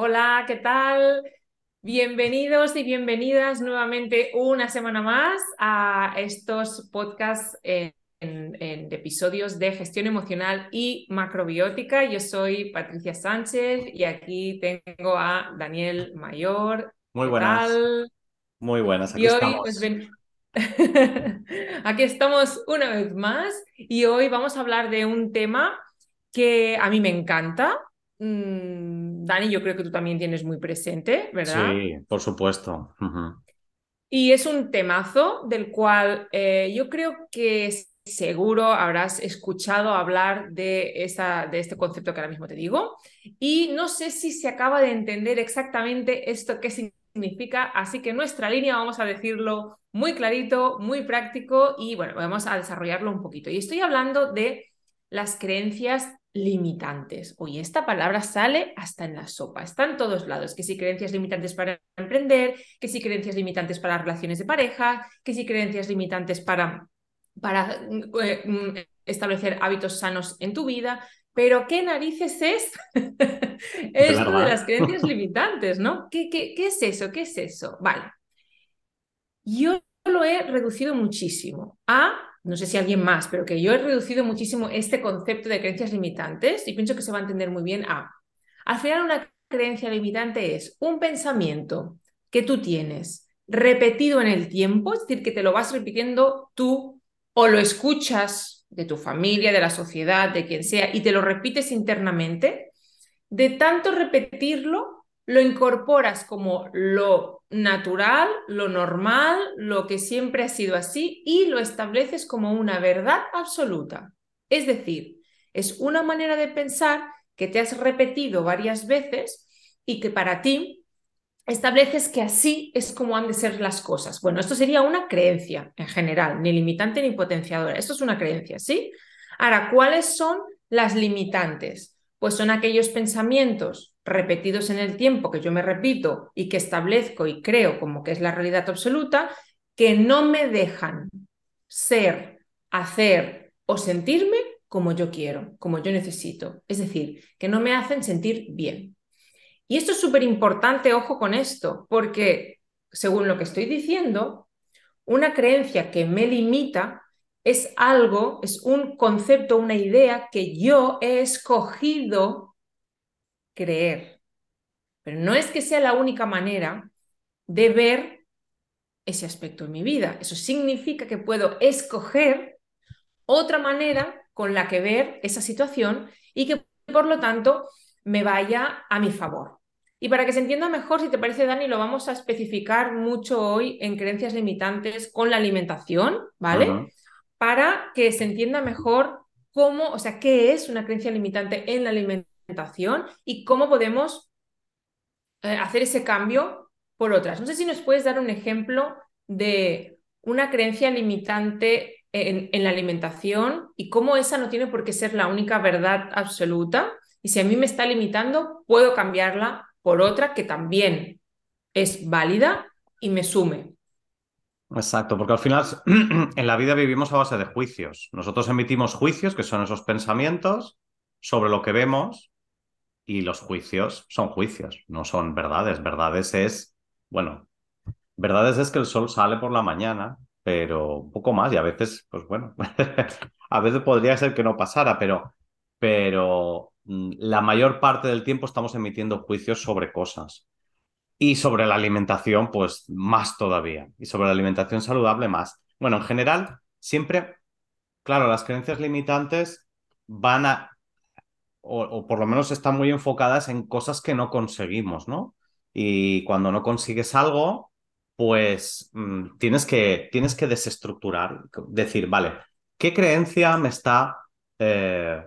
Hola, ¿qué tal? Bienvenidos y bienvenidas nuevamente una semana más a estos podcasts en, en episodios de gestión emocional y macrobiótica. Yo soy Patricia Sánchez y aquí tengo a Daniel Mayor. Muy ¿Qué buenas. tal? Muy buenas, aquí Y hoy, estamos. pues ven- aquí estamos una vez más y hoy vamos a hablar de un tema que a mí me encanta. Mm, Dani, yo creo que tú también tienes muy presente, ¿verdad? Sí, por supuesto. Y es un temazo del cual eh, yo creo que seguro habrás escuchado hablar de, esa, de este concepto que ahora mismo te digo. Y no sé si se acaba de entender exactamente esto qué significa, así que en nuestra línea vamos a decirlo muy clarito, muy práctico y bueno, vamos a desarrollarlo un poquito. Y estoy hablando de las creencias limitantes. Oye, esta palabra sale hasta en la sopa, está en todos lados, que si creencias limitantes para emprender, que si creencias limitantes para relaciones de pareja, que si creencias limitantes para, para eh, mm, establecer hábitos sanos en tu vida. Pero ¿qué narices es esto de verdad. las creencias limitantes, ¿no? ¿Qué, qué, qué es eso? ¿Qué es eso? Vale. Yo lo he reducido muchísimo a, no sé si alguien más, pero que yo he reducido muchísimo este concepto de creencias limitantes y pienso que se va a entender muy bien a, al final una creencia limitante es un pensamiento que tú tienes repetido en el tiempo, es decir, que te lo vas repitiendo tú o lo escuchas de tu familia, de la sociedad, de quien sea, y te lo repites internamente, de tanto repetirlo, lo incorporas como lo natural, lo normal, lo que siempre ha sido así y lo estableces como una verdad absoluta. Es decir, es una manera de pensar que te has repetido varias veces y que para ti estableces que así es como han de ser las cosas. Bueno, esto sería una creencia en general, ni limitante ni potenciadora. Esto es una creencia, ¿sí? Ahora, ¿cuáles son las limitantes? Pues son aquellos pensamientos repetidos en el tiempo que yo me repito y que establezco y creo como que es la realidad absoluta, que no me dejan ser, hacer o sentirme como yo quiero, como yo necesito. Es decir, que no me hacen sentir bien. Y esto es súper importante, ojo con esto, porque según lo que estoy diciendo, una creencia que me limita es algo, es un concepto, una idea que yo he escogido creer. Pero no es que sea la única manera de ver ese aspecto en mi vida. Eso significa que puedo escoger otra manera con la que ver esa situación y que por lo tanto me vaya a mi favor. Y para que se entienda mejor, si te parece, Dani, lo vamos a especificar mucho hoy en creencias limitantes con la alimentación, ¿vale? Para que se entienda mejor cómo, o sea, qué es una creencia limitante en la alimentación y cómo podemos eh, hacer ese cambio por otras. No sé si nos puedes dar un ejemplo de una creencia limitante en, en la alimentación y cómo esa no tiene por qué ser la única verdad absoluta. Y si a mí me está limitando, puedo cambiarla por otra que también es válida y me sume. Exacto, porque al final en la vida vivimos a base de juicios. Nosotros emitimos juicios, que son esos pensamientos, sobre lo que vemos, y los juicios son juicios, no son verdades. Verdades es, bueno, verdades es que el sol sale por la mañana, pero un poco más, y a veces, pues bueno, a veces podría ser que no pasara, pero, pero mm, la mayor parte del tiempo estamos emitiendo juicios sobre cosas. Y sobre la alimentación, pues más todavía. Y sobre la alimentación saludable, más. Bueno, en general, siempre, claro, las creencias limitantes van a, o, por lo menos están muy enfocadas en cosas que no conseguimos, ¿no? Y cuando no consigues algo, pues mm, tienes que, tienes que desestructurar, decir, vale, ¿qué creencia me está eh,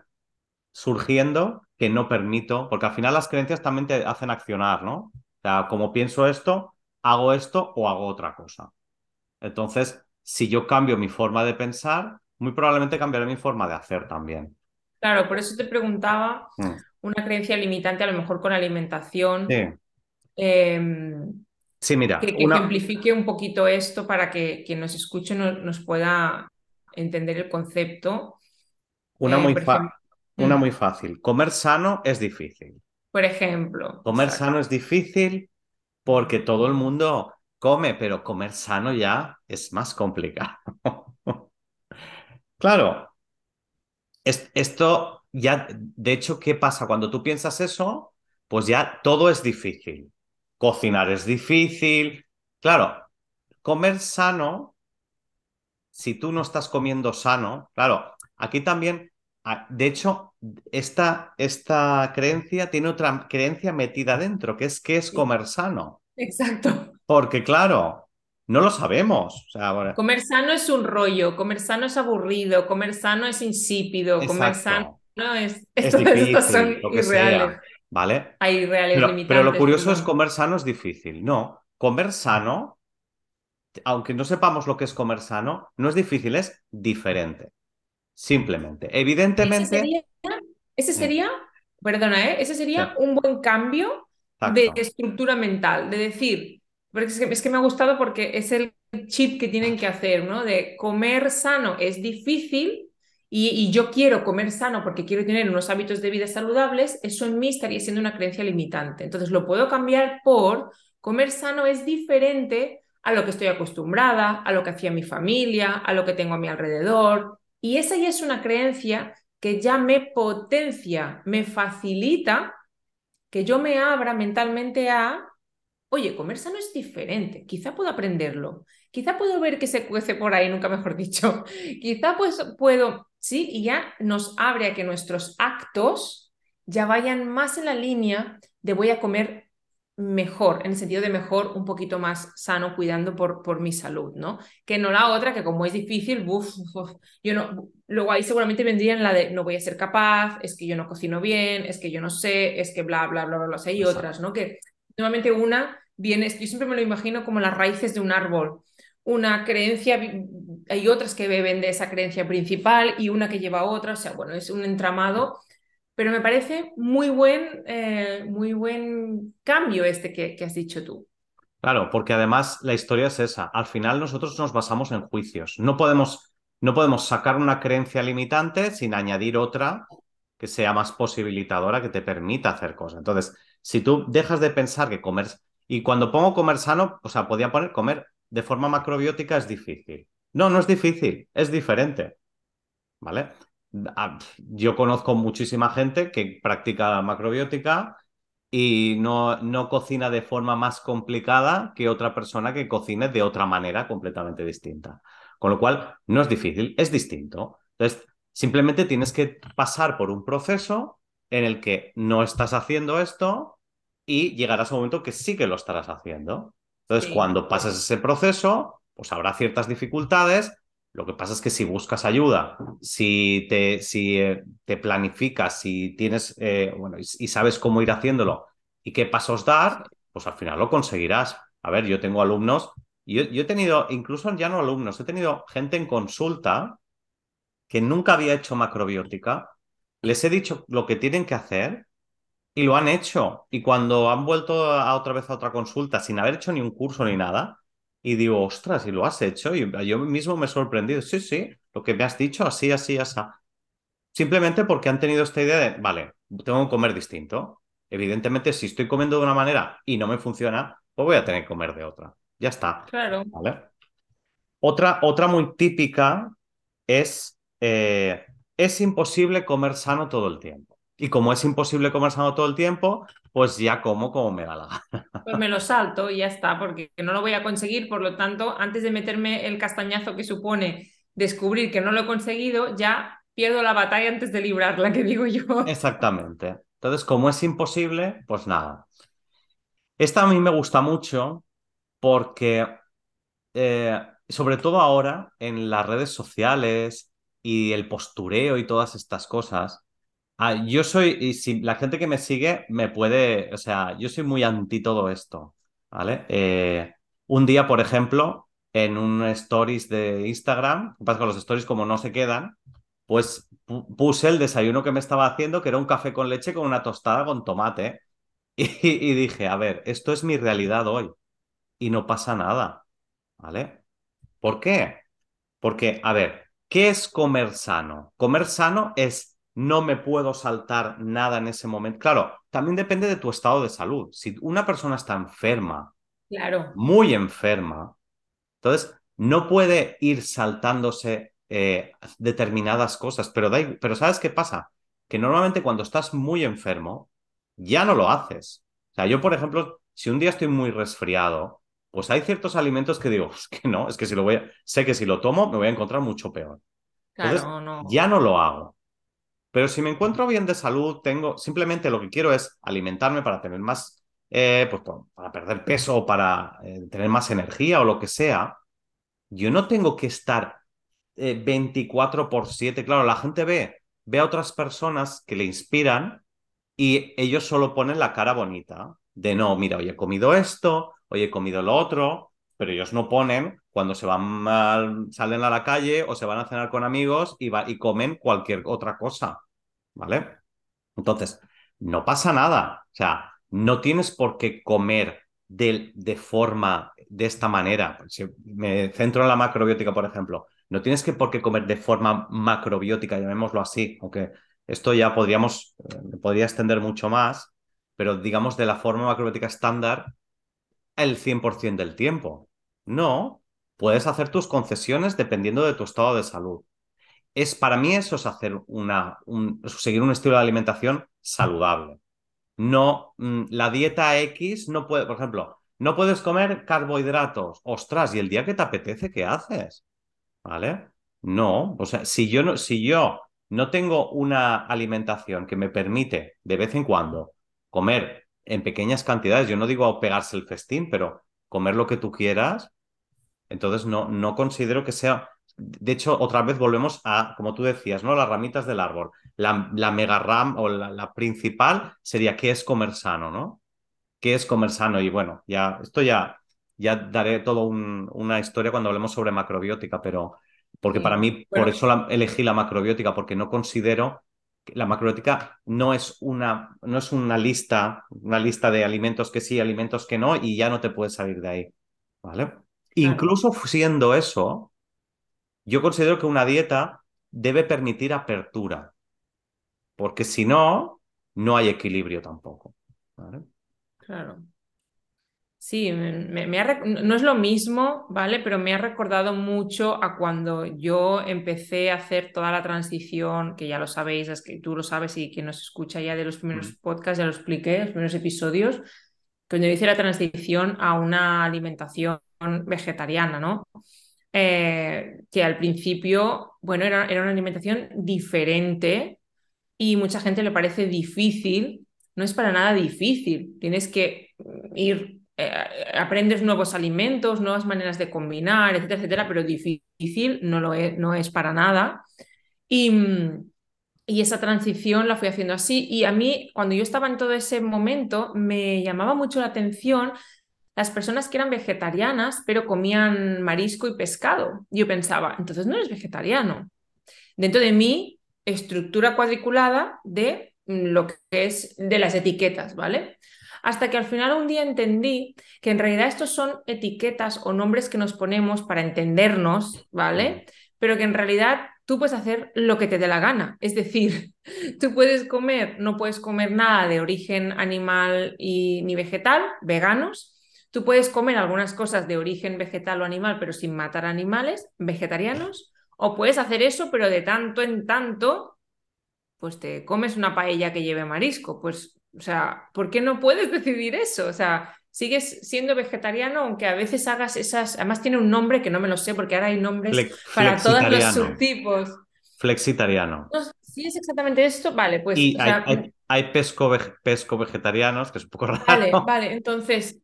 surgiendo que no permito? Porque al final las creencias también te hacen accionar, ¿no? O sea, como pienso esto, hago esto o hago otra cosa. Entonces, si yo cambio mi forma de pensar, muy probablemente cambiaré mi forma de hacer también. Claro, por eso te preguntaba Mm. una creencia limitante, a lo mejor con alimentación, Sí, eh, sí, mira, que, que una, ejemplifique un poquito esto para que quien nos escuche no- nos pueda entender el concepto. una Eh, muy ejemplo, una mm, muy fácil. Comer sano es difícil. Por ejemplo. Comer exacto. sano es difícil porque todo el mundo come, pero comer sano ya es más complicado. Claro, esto ya, de hecho, ¿qué pasa? Cuando tú piensas eso, pues ya todo es difícil. Cocinar es difícil. Claro, comer sano, si tú no estás comiendo sano, claro, aquí también, ah, de hecho, esta, esta creencia tiene otra creencia metida dentro, que es qué es comer sano. exacto. Porque claro, no lo sabemos. O sea, bueno, Comer sano es un rollo, comer sano es aburrido, comer sano es insípido, comer sano es... es difícil, son lo que sea, irreales. ¿vale? Hay irreales Pero, pero lo curioso es comer sano es difícil. No, comer sano, aunque no sepamos lo que es comer sano, no es difícil, es diferente. Simplemente. Ese Evidentemente, sería, ese sería, perdona, ¿eh? Ese sí, sería un buen cambio de estructura mental, de decir, porque es que, es que me ha gustado porque es el chip que tienen que hacer, ¿no? De comer sano es difícil y, y yo quiero comer sano porque quiero tener unos hábitos de vida saludables, eso en mí estaría siendo una creencia limitante. Entonces lo puedo cambiar por comer sano es diferente a lo que estoy acostumbrada, a lo que hacía mi familia, a lo que tengo a mi alrededor. Y esa ya es una creencia que ya me potencia, me facilita que yo me abra mentalmente a, oye, comer sano es diferente, quizá puedo aprenderlo, quizá puedo ver que se cuece por ahí, nunca mejor dicho, quizá pues puedo, sí, y ya nos abre a que nuestros actos ya vayan más en la línea de voy a comer mejor, en el sentido de mejor, un poquito más sano, cuidando por, por mi salud, ¿no? Que no la otra, que como es difícil, uf, uf, yo no, luego ahí seguramente vendría en la de no voy a ser capaz, es que yo no cocino bien, es que yo no sé, es que bla, bla, bla, bla, bla. O sea, hay otras, ¿no? Que normalmente una viene, yo siempre me lo imagino como las raíces de un árbol. Una creencia, hay otras que beben de esa creencia principal y una que lleva a otra, o sea, bueno, es un entramado pero me parece muy buen, eh, muy buen cambio este que, que has dicho tú. Claro, porque además la historia es esa. Al final nosotros nos basamos en juicios. No podemos, no podemos sacar una creencia limitante sin añadir otra que sea más posibilitadora, que te permita hacer cosas. Entonces, si tú dejas de pensar que comer, y cuando pongo comer sano, o sea, podía poner comer de forma macrobiótica es difícil. No, no es difícil, es diferente, ¿vale? Ah, Yo conozco muchísima gente que practica macrobiótica y no, no cocina de forma más complicada que otra persona que cocine de otra manera completamente distinta. Con lo cual, no es difícil, es distinto. Entonces, simplemente tienes que pasar por un proceso en el que no estás haciendo esto y llegarás a un momento que sí que lo estarás haciendo. Entonces, Sí, cuando pases ese proceso, pues habrá ciertas dificultades. Lo que pasa es que si buscas ayuda, si te, si, eh, te planificas, si tienes, eh, bueno, y, y sabes cómo ir haciéndolo y qué pasos dar, pues al final lo conseguirás. A ver, yo tengo alumnos, y yo, yo he tenido, incluso ya no alumnos, he tenido gente en consulta que nunca había hecho macrobiótica, les he dicho lo que tienen que hacer y lo han hecho. Y cuando han vuelto a otra vez a otra consulta sin haber hecho ni un curso ni nada, y digo, ostras, ¿y lo has hecho? Y yo mismo me he sorprendido. Sí, sí, lo que me has dicho, así, así, así. Simplemente porque han tenido esta idea de, vale, tengo que comer distinto. Evidentemente, si estoy comiendo de una manera y no me funciona, pues voy a tener que comer de otra. Ya está. claro. ¿Vale? Otra, otra muy típica es, eh, es imposible comer sano todo el tiempo. Y como es imposible comer sano todo el tiempo, pues ya como como me da la gana. Pues me lo salto y ya está, porque no lo voy a conseguir. Por lo tanto, antes de meterme el castañazo que supone descubrir que no lo he conseguido, ya pierdo la batalla antes de librarla, que digo yo. Exactamente. Entonces, como es imposible, pues nada. Esta a mí me gusta mucho porque eh, sobre todo ahora en las redes sociales y el postureo y todas estas cosas, ah, yo soy, y si la gente que me sigue me puede, o sea, yo soy muy anti todo esto, ¿vale? Eh, un día, por ejemplo, en un stories de Instagram, pasa que los stories como no se quedan, pues pu- puse el desayuno que me estaba haciendo, que era un café con leche con una tostada con tomate, y, y dije, a ver, esto es mi realidad hoy y no pasa nada, ¿vale? ¿Por qué? Porque, a ver, ¿qué es comer sano? Comer sano es no me puedo saltar nada en ese momento. Claro, también depende de tu estado de salud. Si una persona está enferma, claro. muy enferma, entonces no puede ir saltándose eh, determinadas cosas, pero, pero ¿sabes qué pasa? Que normalmente cuando estás muy enfermo, ya no lo haces. O sea, yo, por ejemplo, si un día estoy muy resfriado, pues hay ciertos alimentos que digo, es que no, es que si lo voy a, sé que si lo tomo me voy a encontrar mucho peor. claro, no. ya no lo hago. Pero si me encuentro bien de salud, tengo, simplemente lo que quiero es alimentarme para tener más, eh, pues para perder peso o para eh, tener más energía o lo que sea. Yo no tengo que estar 24 eh, por 7. Claro, la gente ve, ve a otras personas que le inspiran y ellos solo ponen la cara bonita de no, mira, hoy he comido esto, hoy he comido lo otro, pero ellos no ponen cuando se van, salen a la calle o se van a cenar con amigos y, y comen cualquier otra cosa, ¿vale? Entonces, no pasa nada, o sea, no tienes por qué comer de, de forma, de esta manera. Si me centro en la macrobiótica, por ejemplo, no tienes que por qué comer de forma macrobiótica, llamémoslo así, aunque esto ya podríamos, eh, podría extender mucho más, pero digamos de la forma macrobiótica estándar el 100% del tiempo. No, puedes hacer tus concesiones dependiendo de tu estado de salud. Es, para mí eso es hacer una, seguir un estilo de alimentación saludable. No, mm, la dieta X no puede, por ejemplo, no puedes comer carbohidratos. Ostras, ¿y el día que te apetece, qué haces? ¿Vale? No, o sea, si yo no, si yo no tengo una alimentación que me permite de vez en cuando comer en pequeñas cantidades, yo no digo pegarse el festín, pero comer lo que tú quieras, entonces no, no considero que sea... De hecho, otra vez volvemos a, como tú decías, ¿no? Las ramitas del árbol. La, la mega ram o la, principal sería qué es comer sano, ¿no? ¿Qué es comer sano? Y bueno, ya, esto ya, ya daré toda una historia cuando hablemos sobre macrobiótica, pero porque para mí, por eso elegí la macrobiótica, porque no considero la macrobiótica no es una, no es una lista, una lista de alimentos que sí, alimentos que no, y ya no te puedes salir de ahí. ¿Vale? Incluso siendo eso, yo considero que una dieta debe permitir apertura, porque si no, no hay equilibrio tampoco. ¿vale? Claro. Sí, me, no es lo mismo, ¿vale? Pero me ha recordado mucho a cuando yo empecé a hacer toda la transición, que ya lo sabéis, es que tú lo sabes y quien nos escucha ya de los primeros podcasts, ya lo expliqué, los primeros episodios, cuando yo hice la transición a una alimentación vegetariana, ¿no? Eh, que al principio, bueno, era, era una alimentación diferente y mucha gente le parece difícil. No es para nada difícil, tienes que ir eh, aprendes nuevos alimentos, nuevas maneras de combinar, etcétera, etcétera, pero difícil no lo es, no es para nada. Y, y esa transición la fui haciendo así. Y a mí, cuando yo estaba en todo ese momento, me llamaba mucho la atención las personas que eran vegetarianas, pero comían marisco y pescado. Yo pensaba, entonces no eres vegetariano. Dentro de mi estructura cuadriculada de lo que es de las etiquetas, ¿vale? Hasta que al final un día entendí que en realidad estos son etiquetas o nombres que nos ponemos para entendernos, ¿vale? Pero que en realidad tú puedes hacer lo que te dé la gana. Es decir, tú puedes comer, no puedes comer nada de origen animal y, ni vegetal, veganos. Tú puedes comer algunas cosas de origen vegetal o animal, pero sin matar animales, vegetarianos. O puedes hacer eso, pero de tanto en tanto, pues te comes una paella que lleve marisco. Pues o sea, ¿por qué no puedes decidir eso? O sea, sigues siendo vegetariano aunque a veces hagas esas, además tiene un nombre que no me lo sé porque ahora hay nombres para todos los subtipos. Flexitariano. si es exactamente esto, vale, pues... Y hay, pesco, pesco vegetarianos, que es un poco raro. Vale, vale, entonces,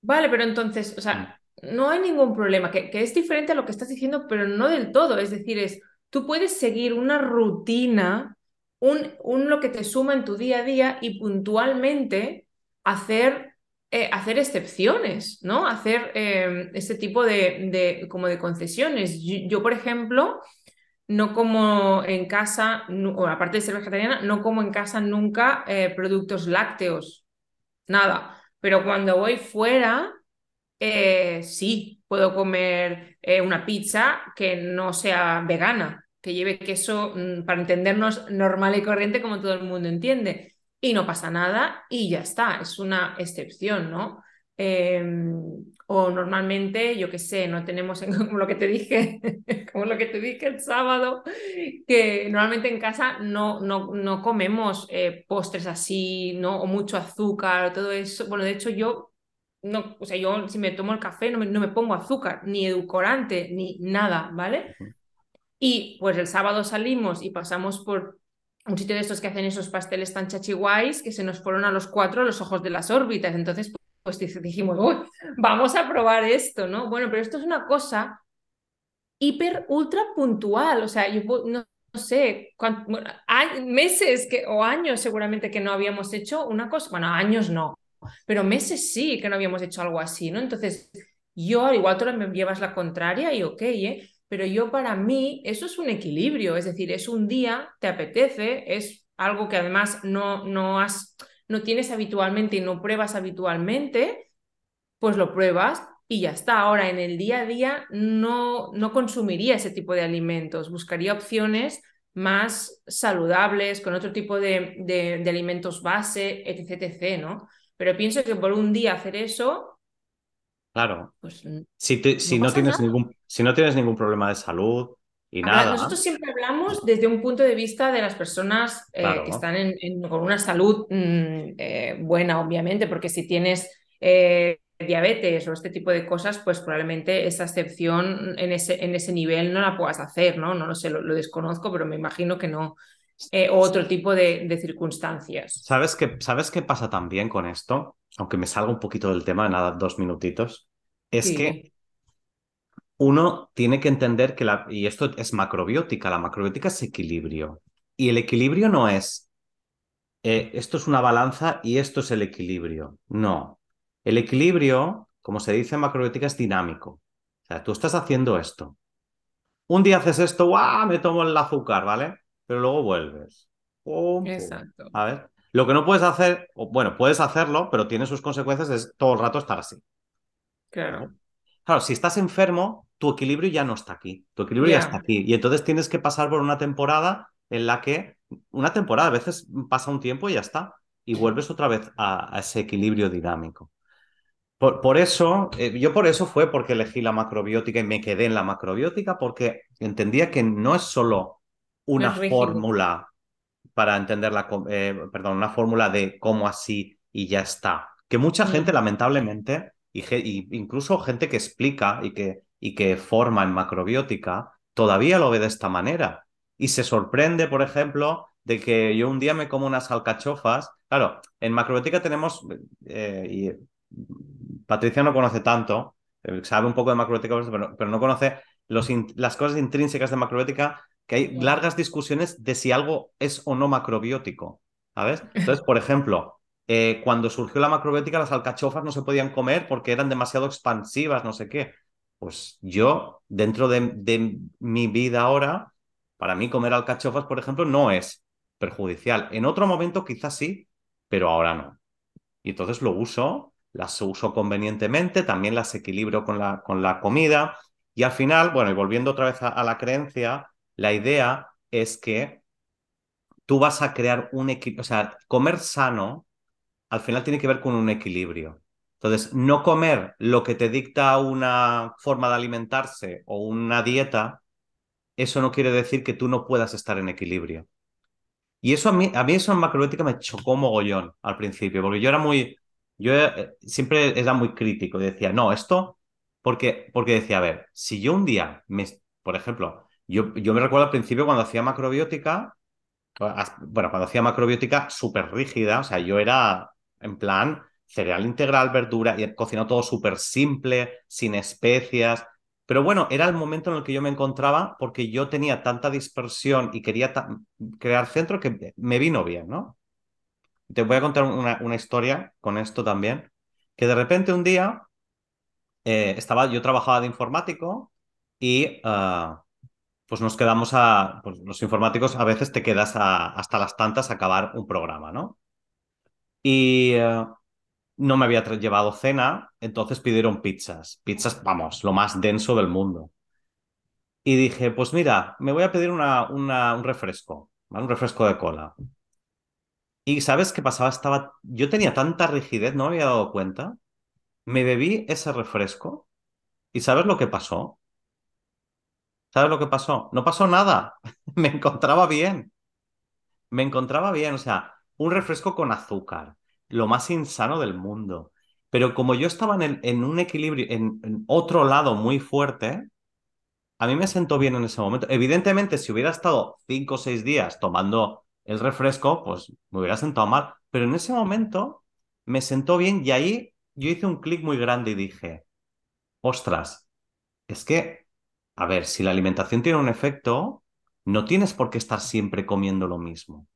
vale, pero entonces, o sea, mm. no hay ningún problema, que, que es diferente a lo que estás diciendo, pero no del todo, es decir, es, tú puedes seguir una rutina un, lo que te suma en tu día a día y puntualmente hacer, eh, hacer excepciones, ¿no? Hacer eh, este tipo de, como de concesiones. Yo, por ejemplo, no como en casa, o aparte de ser vegetariana, no como en casa nunca eh, productos lácteos, nada. Pero cuando voy fuera, sí, puedo comer una pizza que no sea vegana, que lleve queso mm, para entendernos normal y corriente como todo el mundo entiende. Y no pasa nada y ya está, es una excepción, ¿no? Em, o normalmente, yo qué sé, no tenemos, como lo que te dije, como lo que te dije el sábado, que normalmente en casa no, no, no comemos eh, postres así, ¿no? O mucho azúcar, todo eso. Bueno, de hecho yo, no, o sea, yo si me tomo el café no me, no me pongo azúcar, ni edulcorante, ni nada, ¿vale? Y pues el sábado salimos y pasamos por un sitio de estos que hacen esos pasteles tan chachiguais que se nos fueron a los cuatro los ojos de las órbitas. Entonces, pues dijimos, Uy, vamos a probar esto, ¿no? Bueno, pero esto es una cosa hiper, ultra puntual. O sea, yo no, sé, hay meses que, o años seguramente que no habíamos hecho una cosa, bueno, años no, pero meses sí que no habíamos hecho algo así, ¿no? Entonces, yo, al igual tú me llevas la contraria y ok, ¿eh? Pero yo para mí eso es un equilibrio, es decir, es un día, te apetece, es algo que además no, no, has, no tienes habitualmente y no pruebas habitualmente, pues lo pruebas y ya está. Ahora, en el día a día no, no consumiría ese tipo de alimentos, buscaría opciones más saludables, con otro tipo de, de, alimentos base, etc, etc, ¿no? Pero pienso que por un día hacer eso Claro. Pues, si, si no, tienes ningún, si no tienes ningún problema de salud y nada. Nosotros siempre hablamos desde un punto de vista de las personas eh, que están con una salud mm, eh, buena, obviamente, porque si tienes eh, diabetes o este tipo de cosas, pues probablemente esa excepción en ese, en ese nivel no la puedas hacer, ¿no? No lo sé, lo, desconozco, pero me imagino que no. o otro tipo de, de circunstancias. ¿Sabes qué, ¿Sabes qué pasa también con esto? aunque me salga un poquito del tema, nada, dos minutitos, es que uno tiene que entender que la, y esto es macrobiótica, la macrobiótica es equilibrio. Y el equilibrio no es, eh, esto es una balanza y esto es el equilibrio. No. El equilibrio, como se dice en macrobiótica, es dinámico. O sea, tú estás haciendo esto. Un día haces esto, ¡guau! Me tomo el azúcar, ¿vale? Pero luego vuelves. Exacto. A ver. Lo que no puedes hacer, bueno, puedes hacerlo, pero tiene sus consecuencias, es todo el rato estar así. Claro. Claro, si estás enfermo, tu equilibrio ya no está aquí. Tu equilibrio ya está aquí. Y entonces tienes que pasar por una temporada en la que, una temporada, a veces pasa un tiempo y ya está. Y vuelves otra vez a, ese equilibrio dinámico. Por, eso, eh, yo por eso fue porque elegí la macrobiótica y me quedé en la macrobiótica, porque entendía que no es solo una fórmula para entender la, eh, perdón, una fórmula de cómo así y ya está. Que mucha gente, lamentablemente, y, incluso gente que explica y que, y que forma en macrobiótica, todavía lo ve de esta manera. Y se sorprende, por ejemplo, de que yo un día me como unas alcachofas. Claro, en macrobiótica tenemos, eh, y Patricia no conoce tanto, eh, sabe un poco de macrobiótica, pero, no conoce los las cosas intrínsecas de macrobiótica que hay largas discusiones de si algo es o no macrobiótico, ¿sabes? Entonces, por ejemplo, eh, cuando surgió la macrobiótica, las alcachofas no se podían comer porque eran demasiado expansivas, no sé qué. Pues yo, dentro de, mi vida ahora, para mí comer alcachofas, por ejemplo, no es perjudicial. En otro momento quizás sí, pero ahora no. Y entonces lo uso, las uso convenientemente, también las equilibro con la, con la comida. Y al final, bueno, y volviendo otra vez a la creencia, la idea es que tú vas a crear un equilibrio, o sea, comer sano al final tiene que ver con un equilibrio. Entonces, no comer lo que te dicta una forma de alimentarse o una dieta, eso no quiere decir que tú no puedas estar en equilibrio. Y eso a mí, a mí eso en macrobiótica me chocó mogollón al principio, porque yo era muy, yo eh, siempre era muy crítico decía, no, esto, porque, porque decía, a ver, si yo un día, me, por ejemplo, yo, me recuerdo al principio cuando hacía macrobiótica, bueno, cuando hacía macrobiótica súper rígida, o sea, yo era en plan cereal integral, verdura, y cocinado todo súper simple, sin especias. Pero bueno, era el momento en el que yo me encontraba porque yo tenía tanta dispersión y quería crear centro que me vino bien, ¿no? Te voy a contar una, historia con esto también, que de repente un día eh, estaba, yo trabajaba de informático y ah, pues nos quedamos a, pues los informáticos a veces te quedas hasta las tantas a acabar un programa, ¿no? Y eh, no me había llevado cena, entonces pidieron pizzas. Pizzas, vamos, lo más denso del mundo. Y dije, pues mira, me voy a pedir una, una, un refresco. Un refresco de cola. Y ¿sabes qué pasaba? Estaba, yo tenía tanta rigidez, no me había dado cuenta. Me bebí ese refresco y ¿sabes lo que pasó? ¿Sabes lo que pasó? No pasó nada. Me encontraba bien. Me encontraba bien. O sea, un refresco con azúcar. Lo más insano del mundo. Pero como yo estaba en, en un equilibrio, en, en otro lado muy fuerte, a mí me sentó bien en ese momento. Evidentemente, si hubiera estado cinco o seis días tomando el refresco, pues me hubiera sentado mal. Pero en ese momento me sentó bien y ahí yo hice un clic muy grande y dije, ostras, es que, a ver, si la alimentación tiene un efecto, no tienes por qué estar siempre comiendo lo mismo.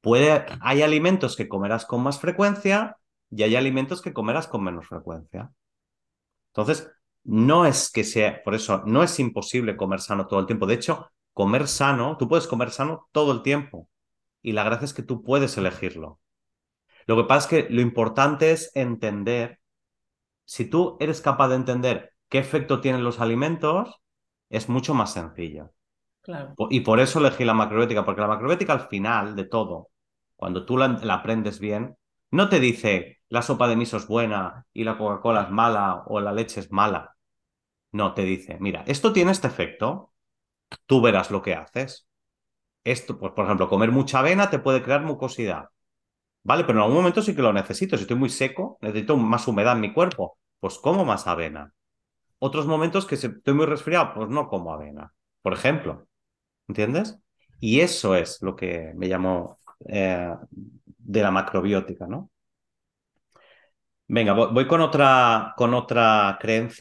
Puede, hay alimentos que comerás con más frecuencia y hay alimentos que comerás con menos frecuencia. Entonces, no es que sea, por eso, no es imposible comer sano todo el tiempo. De hecho, comer sano, tú puedes comer sano todo el tiempo. Y la gracia es que tú puedes elegirlo. Lo que pasa es que lo importante es entender, si tú eres capaz de entender qué efecto tienen los alimentos, es mucho más sencillo. Y por eso elegí la macrobiótica, porque la macrobiótica al final de todo, cuando tú la, la aprendes bien, no te dice la sopa de miso es buena y la Coca-Cola es mala o la leche es mala. No, te dice, mira, esto tiene este efecto, tú verás lo que haces. Esto, pues, por ejemplo, comer mucha avena te puede crear mucosidad. Vale, pero en algún momento sí que lo necesito. Si estoy muy seco, necesito más humedad en mi cuerpo. Pues como más avena. Otros momentos que estoy muy resfriado, pues no como avena. Por ejemplo, ¿entiendes? Y eso es lo que me llamó eh, de la macrobiótica, ¿no? Venga, voy, con otra, con otra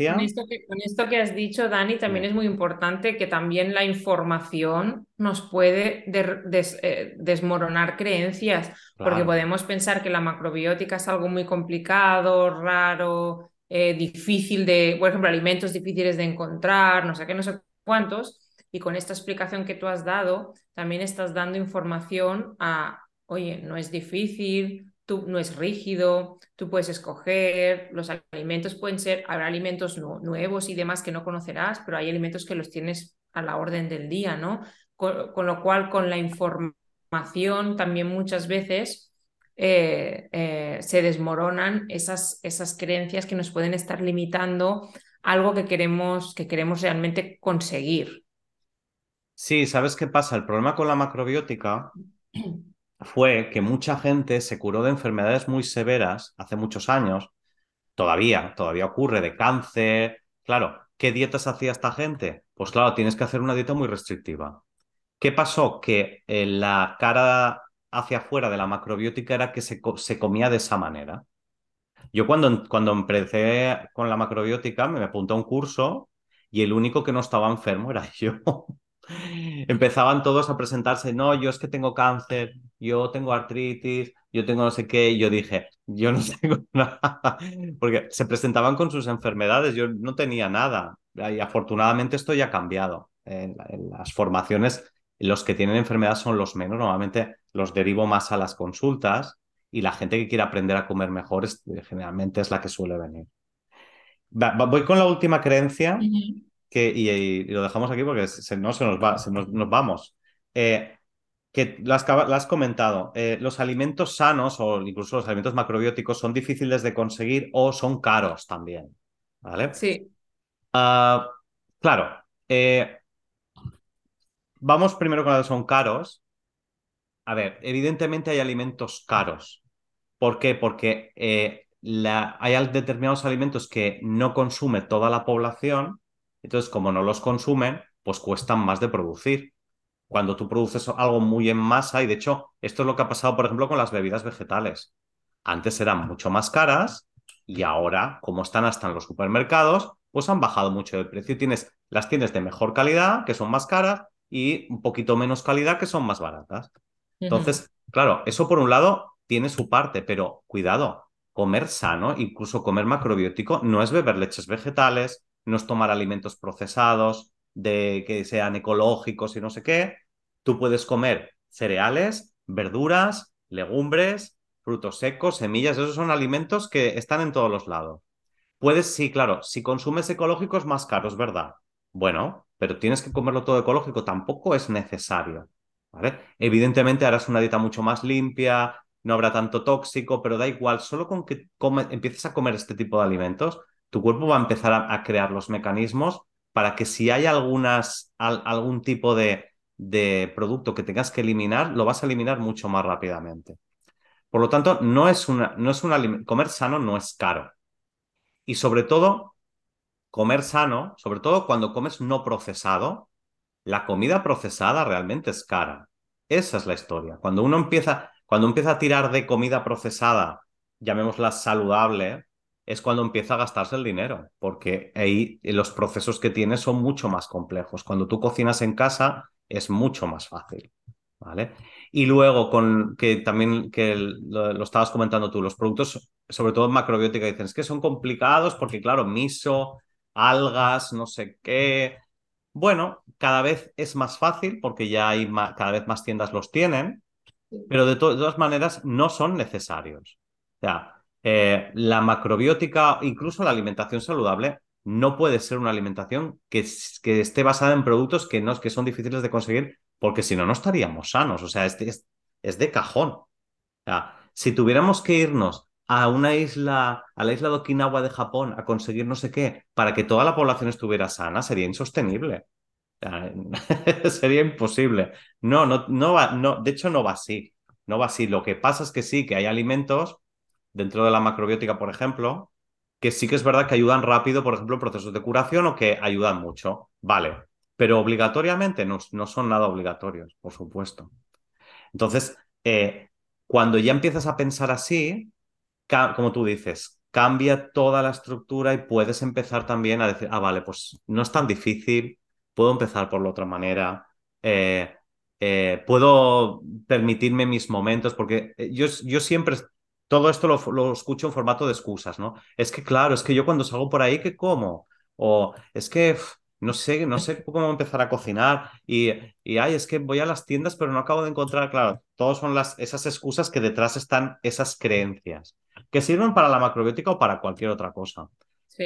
Con creencia. esto que, con esto que has dicho, Dani, también Sí, es muy importante que también la información nos puede des- eh, desmoronar creencias, porque podemos pensar que la macrobiótica es algo muy complicado, raro, eh, difícil de, por ejemplo, alimentos difíciles de encontrar, no sé qué, no sé cuántos, y con esta explicación que tú has dado, también estás dando información a, oye, no es difícil, tú, no es rígido, tú puedes escoger, los alimentos pueden ser, habrá alimentos nu- nuevos y demás que no conocerás, pero hay alimentos que los tienes a la orden del día, ¿no? Con, con lo cual, con la información también muchas veces eh, eh, se desmoronan esas, esas creencias que nos pueden estar limitando algo que queremos, que queremos realmente conseguir. Sí, ¿sabes qué pasa? El problema con la macrobiótica fue que mucha gente se curó de enfermedades muy severas hace muchos años, todavía, todavía ocurre, de cáncer. Claro, ¿qué dietas hacía esta gente? Pues claro, tienes que hacer una dieta muy restrictiva. ¿Qué pasó? Que eh, la cara hacia afuera de la macrobiótica era que se, se comía de esa manera. Yo cuando, cuando empecé con la macrobiótica me apunté a un curso y el único que no estaba enfermo era yo. Empezaban todos a presentarse, no, yo es que tengo cáncer, yo tengo artritis, yo tengo no sé qué, y yo dije, yo no tengo nada, porque se presentaban con sus enfermedades, yo no tenía nada, y afortunadamente esto ya ha cambiado. En, las formaciones, los que tienen enfermedad son los menos, normalmente los derivo más a las consultas y la gente que quiere aprender a comer mejor es, generalmente es la que suele venir. Voy con la última creencia. Que, y, y lo dejamos aquí porque se, no se nos va, se nos, nos vamos. Eh, que lo has, lo has comentado, eh, los alimentos sanos o incluso los alimentos macrobióticos son difíciles de conseguir o son caros también. ¿Vale? Sí, Ah, claro, eh, vamos primero con los que son caros. A ver, evidentemente hay alimentos caros. ¿Por qué? Porque eh, la- hay determinados alimentos que no consume toda la población, entonces como no los consumen, pues cuestan más de producir. Cuando tú produces algo muy en masa, y de hecho esto es lo que ha pasado, por ejemplo, con las bebidas vegetales. Antes eran mucho más caras y ahora, como están hasta en los supermercados, pues han bajado mucho de precio. Tienes, las tienes de mejor calidad, que son más caras, y un poquito menos calidad, que son más baratas. Entonces, claro, eso por un lado tiene su parte, pero cuidado, comer sano, incluso comer macrobiótico, no es beber leches vegetales, no es tomar alimentos procesados, de que sean ecológicos y no sé qué. Tú puedes comer cereales, verduras, legumbres, frutos secos, semillas, esos son alimentos que están en todos los lados. Puedes, sí, claro, si consumes ecológicos más caros, ¿verdad? Bueno, pero tienes que comerlo todo ecológico, tampoco es necesario. Evidentemente harás una dieta mucho más limpia, no habrá tanto tóxico, pero da igual, solo con que empieces a comer este tipo de alimentos, tu cuerpo va a empezar a, crear los mecanismos para que si hay algunas, algún tipo de, de producto que tengas que eliminar, lo vas a eliminar mucho más rápidamente. Por lo tanto, no es una, no es una, comer sano no es caro. Y sobre todo, comer sano, sobre todo cuando comes no procesado, la comida procesada realmente es cara. Esa es la historia. Cuando uno empieza, cuando empieza a tirar de comida procesada, llamémosla saludable, es cuando empieza a gastarse el dinero, porque ahí los procesos que tiene son mucho más complejos. Cuando tú cocinas en casa es mucho más fácil. ¿Vale? Y luego, con que también que lo, estabas comentando tú, los productos, sobre todo en macrobiótica, dicen es que son complicados porque, claro, miso, algas, no sé qué. Bueno, cada vez es más fácil porque ya hay cada vez más tiendas los tienen, pero de, todas maneras no son necesarios. O sea, eh, la macrobiótica, incluso la alimentación saludable, no puede ser una alimentación que, que esté basada en productos que, no, que son difíciles de conseguir, porque si no, no estaríamos sanos. O sea, es, es, es de cajón. Si tuviéramos que irnos a una isla, a la isla de Okinawa de Japón, a conseguir no sé qué, para que toda la población estuviera sana, sería insostenible. sería imposible. No, no, no va, no, de hecho no va así. No va así. Lo que pasa es que sí, que hay alimentos dentro de la macrobiótica, por ejemplo, que sí que es verdad que ayudan rápido, por ejemplo, procesos de curación o que ayudan mucho. Vale. Pero obligatoriamente no, no son nada obligatorios, por supuesto. Entonces, eh, cuando ya empiezas a pensar así, como tú dices, cambia toda la estructura y puedes empezar también a decir, ah, vale, pues no es tan difícil, puedo empezar por la otra manera, eh, eh, puedo permitirme mis momentos, porque yo, yo siempre, todo esto lo, escucho en formato de excusas, ¿no? Es que, claro, es que yo cuando salgo por ahí, ¿qué como? O es que no sé, no sé cómo empezar a cocinar y, y ay, es que voy a las tiendas pero no acabo de encontrar, claro, todas son las, esas excusas que detrás están esas creencias que sirven para la macrobiótica o para cualquier otra cosa.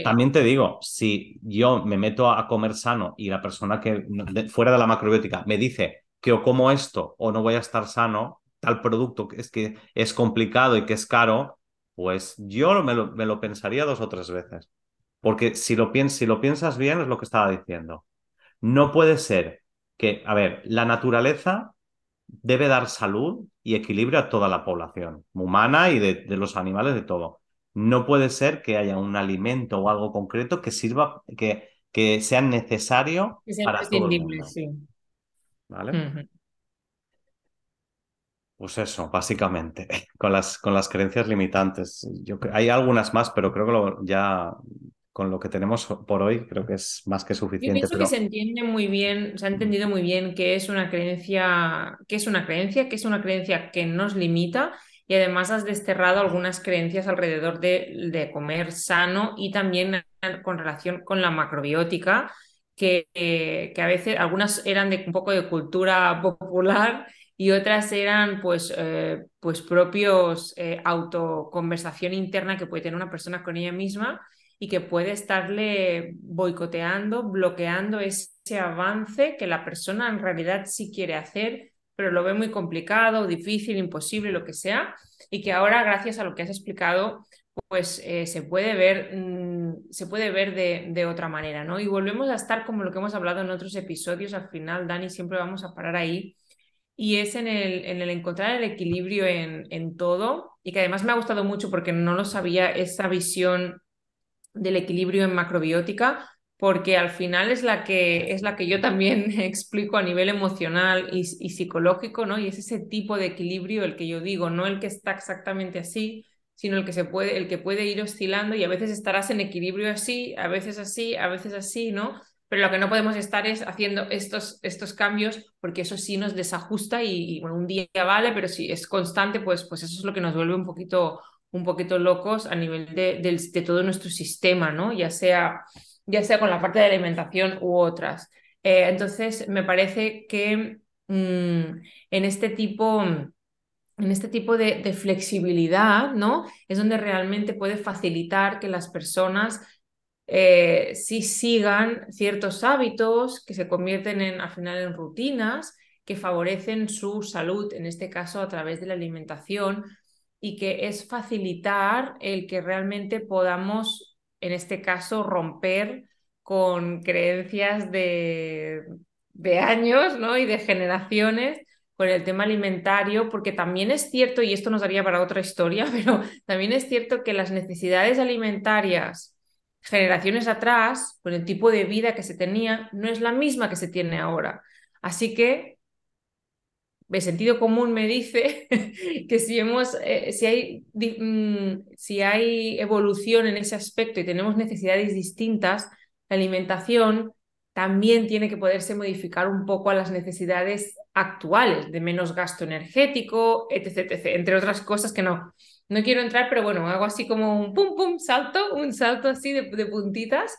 También te digo, si yo me meto a comer sano y la persona que fuera de la macrobiótica me dice que o como esto o no voy a estar sano, tal producto que es que es complicado y que es caro, pues yo me lo, me lo pensaría dos o tres veces. Porque si lo, si lo piensas bien es lo que estaba diciendo. No puede ser que, a ver, la naturaleza debe dar salud y equilibrio a toda la población humana y de, los animales, de todo. No puede ser que haya un alimento o algo concreto que sirva, que, que sea necesario para todo el mundo. Sí. ¿Vale? Pues eso, básicamente, con las, con las creencias limitantes. Yo, hay algunas más, pero creo que lo, ya con lo que tenemos por hoy creo que es más que suficiente. Yo pienso que se entiende muy bien, se ha entendido muy bien que es una creencia, que es una creencia, que es una creencia que nos limita y además has desterrado algunas creencias alrededor de, de comer sano y también con relación con la macrobiótica, que, que a veces algunas eran de un poco de cultura popular y otras eran pues, eh, pues propios eh, autoconversación interna que puede tener una persona con ella misma y que puede estarle boicoteando, bloqueando ese avance que la persona en realidad sí quiere hacer, pero lo ve muy complicado, difícil, imposible, lo que sea, y que ahora, gracias a lo que has explicado, pues eh, se puede ver, mm, se puede ver de, de, otra manera, ¿no? Y volvemos a estar como lo que hemos hablado en otros episodios, al final, Dani, siempre vamos a parar ahí, y es en el, en el encontrar el equilibrio en, en todo, y que además me ha gustado mucho porque no lo sabía, esa visión del equilibrio en macrobiótica, porque al final es la que, es la que yo también explico a nivel emocional y, psicológico, ¿no? Y es ese tipo de equilibrio el que yo digo, no el que está exactamente así, sino el que se puede, el que puede ir oscilando y a veces estarás en equilibrio así, a veces así, a veces así, ¿no? Pero lo que no podemos estar es haciendo estos, estos cambios porque eso sí nos desajusta y, bueno, un día vale, pero si es constante, pues, pues eso es lo que nos vuelve un poquito, un poquito locos a nivel de, de, todo nuestro sistema, ¿no? Ya sea, ya sea con la parte de alimentación u otras. Eh, entonces, me parece que mm, en este tipo, en este tipo de, de, flexibilidad, ¿no? Es donde realmente puede facilitar que las personas eh, sí sigan ciertos hábitos que se convierten en, al final en rutinas que favorecen su salud, en este caso a través de la alimentación, y que es facilitar el que realmente podamos, en este caso, romper con creencias de, de años ¿no? y de generaciones con el tema alimentario, porque también es cierto, y esto nos daría para otra historia, pero también es cierto que las necesidades alimentarias generaciones atrás, con el tipo de vida que se tenía, no es la misma que se tiene ahora. Así que el sentido común me dice que si, hemos, eh, si, hay, mm, si hay evolución en ese aspecto y tenemos necesidades distintas, la alimentación también tiene que poderse modificar un poco a las necesidades actuales, de menos gasto energético, etc, etc, entre otras cosas que no, no quiero entrar, pero bueno, hago así como un pum, pum, salto, un salto así de, de puntitas,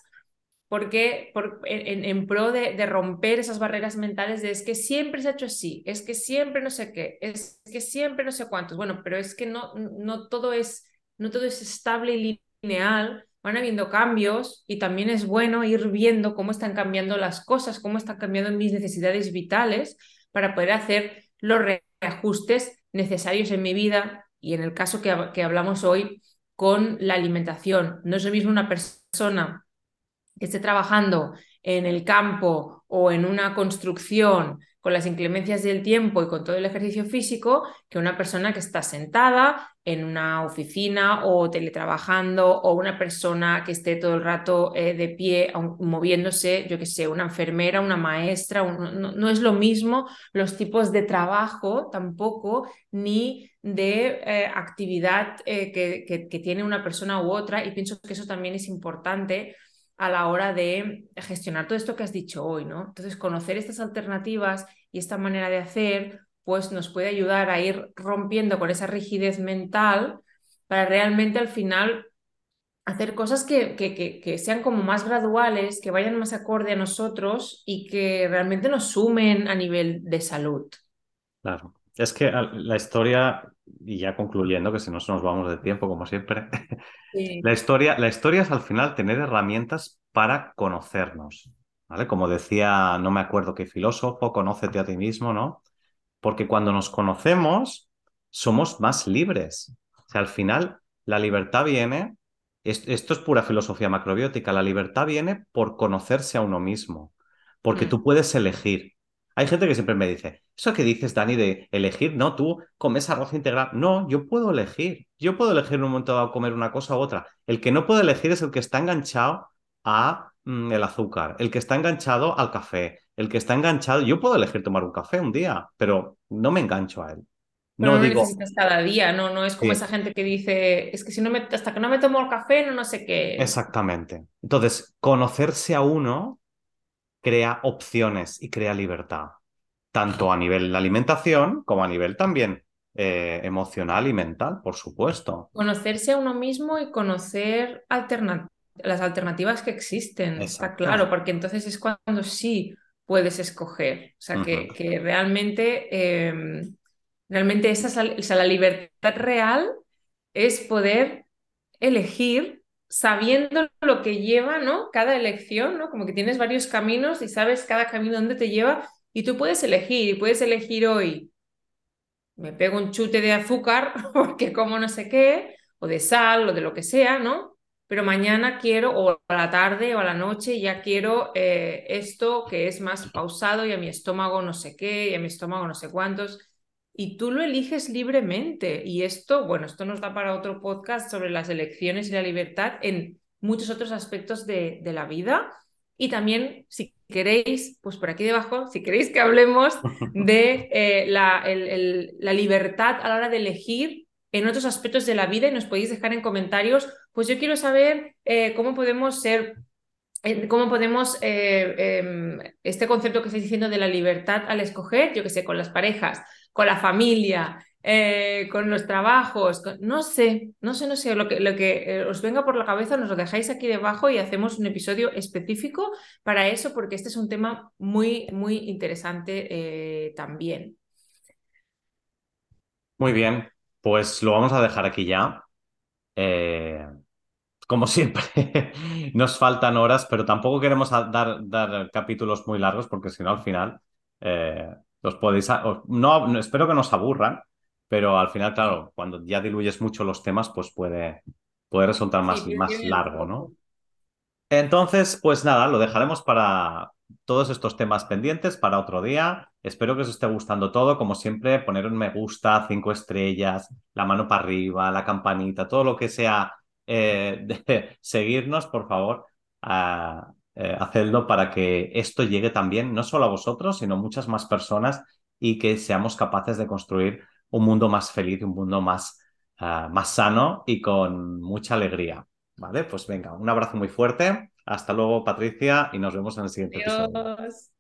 porque por, en, en, pro de, de, romper esas barreras mentales de es que siempre se ha hecho así, es que siempre no sé qué, es que siempre no sé cuántos. Bueno, pero es que no, no, todo, es, no todo es estable y lineal, van habiendo cambios y también es bueno ir viendo cómo están cambiando las cosas, cómo están cambiando mis necesidades vitales para poder hacer los reajustes necesarios en mi vida y en el caso que, hablamos hoy con la alimentación. No es lo mismo una persona que esté trabajando en el campo o en una construcción con las inclemencias del tiempo y con todo el ejercicio físico que una persona que está sentada en una oficina o teletrabajando o una persona que esté todo el rato eh, de pie moviéndose, yo que sé, una enfermera, una maestra, no, es lo mismo los tipos de trabajo tampoco ni de eh, actividad eh, que, que tiene una persona u otra. Y pienso que eso también es importante a la hora de gestionar todo esto que has dicho hoy, ¿no? Entonces, conocer estas alternativas y esta manera de hacer, pues nos puede ayudar a ir rompiendo con esa rigidez mental para realmente al final hacer cosas que, que, que, sean como más graduales, que vayan más acorde a nosotros y que realmente nos sumen a nivel de salud. Claro. Es que la historia, y ya concluyendo, que si no nos vamos de tiempo, como siempre, la, historia, la historia es al final tener herramientas para conocernos. ¿vale? Como decía, no me acuerdo qué filósofo, conócete a ti mismo, ¿no? Porque cuando nos conocemos, somos más libres. O sea, al final, la libertad viene, esto es pura filosofía macrobiótica, la libertad viene por conocerse a uno mismo, porque mm. tú puedes elegir. Hay gente que siempre me dice, eso que dices, Dani, de elegir, no, tú comes arroz integral. No, yo puedo elegir. Yo puedo elegir en un momento dado comer una cosa u otra. El que no puede elegir es el que está enganchado a mm, el azúcar, el que está enganchado al café, el que está enganchado. Yo puedo elegir tomar un café un día, pero no me engancho a él. no, digo... necesitas cada día, no, no es como esa gente que dice, es que si no me, hasta que no me tomo el café, no, no sé qué. Exactamente. Entonces, conocerse a uno crea opciones y crea libertad, tanto a nivel de alimentación como a nivel también eh, emocional y mental, por supuesto. Conocerse a uno mismo y conocer las alternativas que existen, está claro, porque entonces es cuando sí puedes escoger, o sea, que, que, realmente, em, realmente esa, la libertad real es poder elegir sabiendo lo que lleva, ¿no? Cada elección, ¿no? Como que tienes varios caminos y sabes cada camino dónde te lleva y tú puedes elegir y puedes elegir hoy. Me pego un chute de azúcar porque como no sé qué, o de sal o de lo que sea, ¿no? Pero mañana quiero, o a la tarde o a la noche, ya quiero eh, esto que es más pausado y a mi estómago no sé qué, y a mi estómago no sé cuántos y tú lo eliges libremente. Y esto, bueno, esto nos da para otro podcast sobre las elecciones y la libertad en muchos otros aspectos de, de la vida. Y también, si queréis, pues por aquí debajo, si queréis que hablemos de eh, la, el, la, libertad a la hora de elegir en otros aspectos de la vida y nos podéis dejar en comentarios, pues yo quiero saber eh, cómo podemos ser, eh, cómo podemos, em, este concepto que estáis diciendo de la libertad al escoger, yo que sé, con las parejas, con la familia, eh, con los trabajos, no sé, no sé, no sé, lo que, lo que eh, os venga por la cabeza nos lo dejáis aquí debajo y hacemos un episodio específico para eso, porque este es un tema muy, muy interesante eh, también. Muy bien, pues lo vamos a dejar aquí ya. como siempre, nos faltan horas, pero tampoco queremos dar, dar capítulos muy largos porque si no, al final, los podéis... No, espero que nos aburran, pero al final, claro, cuando ya diluyes mucho los temas, pues puede, puede resultar más, más largo, ¿no? Entonces, pues nada, lo dejaremos para todos estos temas pendientes para otro día. Espero que os esté gustando todo. Como siempre, poner un me gusta, cinco estrellas, la mano para arriba, la campanita, todo lo que sea eh, de seguirnos, por favor, eh, hacedlo para que esto llegue también no solo a vosotros, sino a muchas más personas y que seamos capaces de construir un mundo más feliz, un mundo más, ah, más sano y con mucha alegría. ¿Vale? Pues venga, un abrazo muy fuerte. Hasta luego, Patricia, y nos vemos en el siguiente episodio.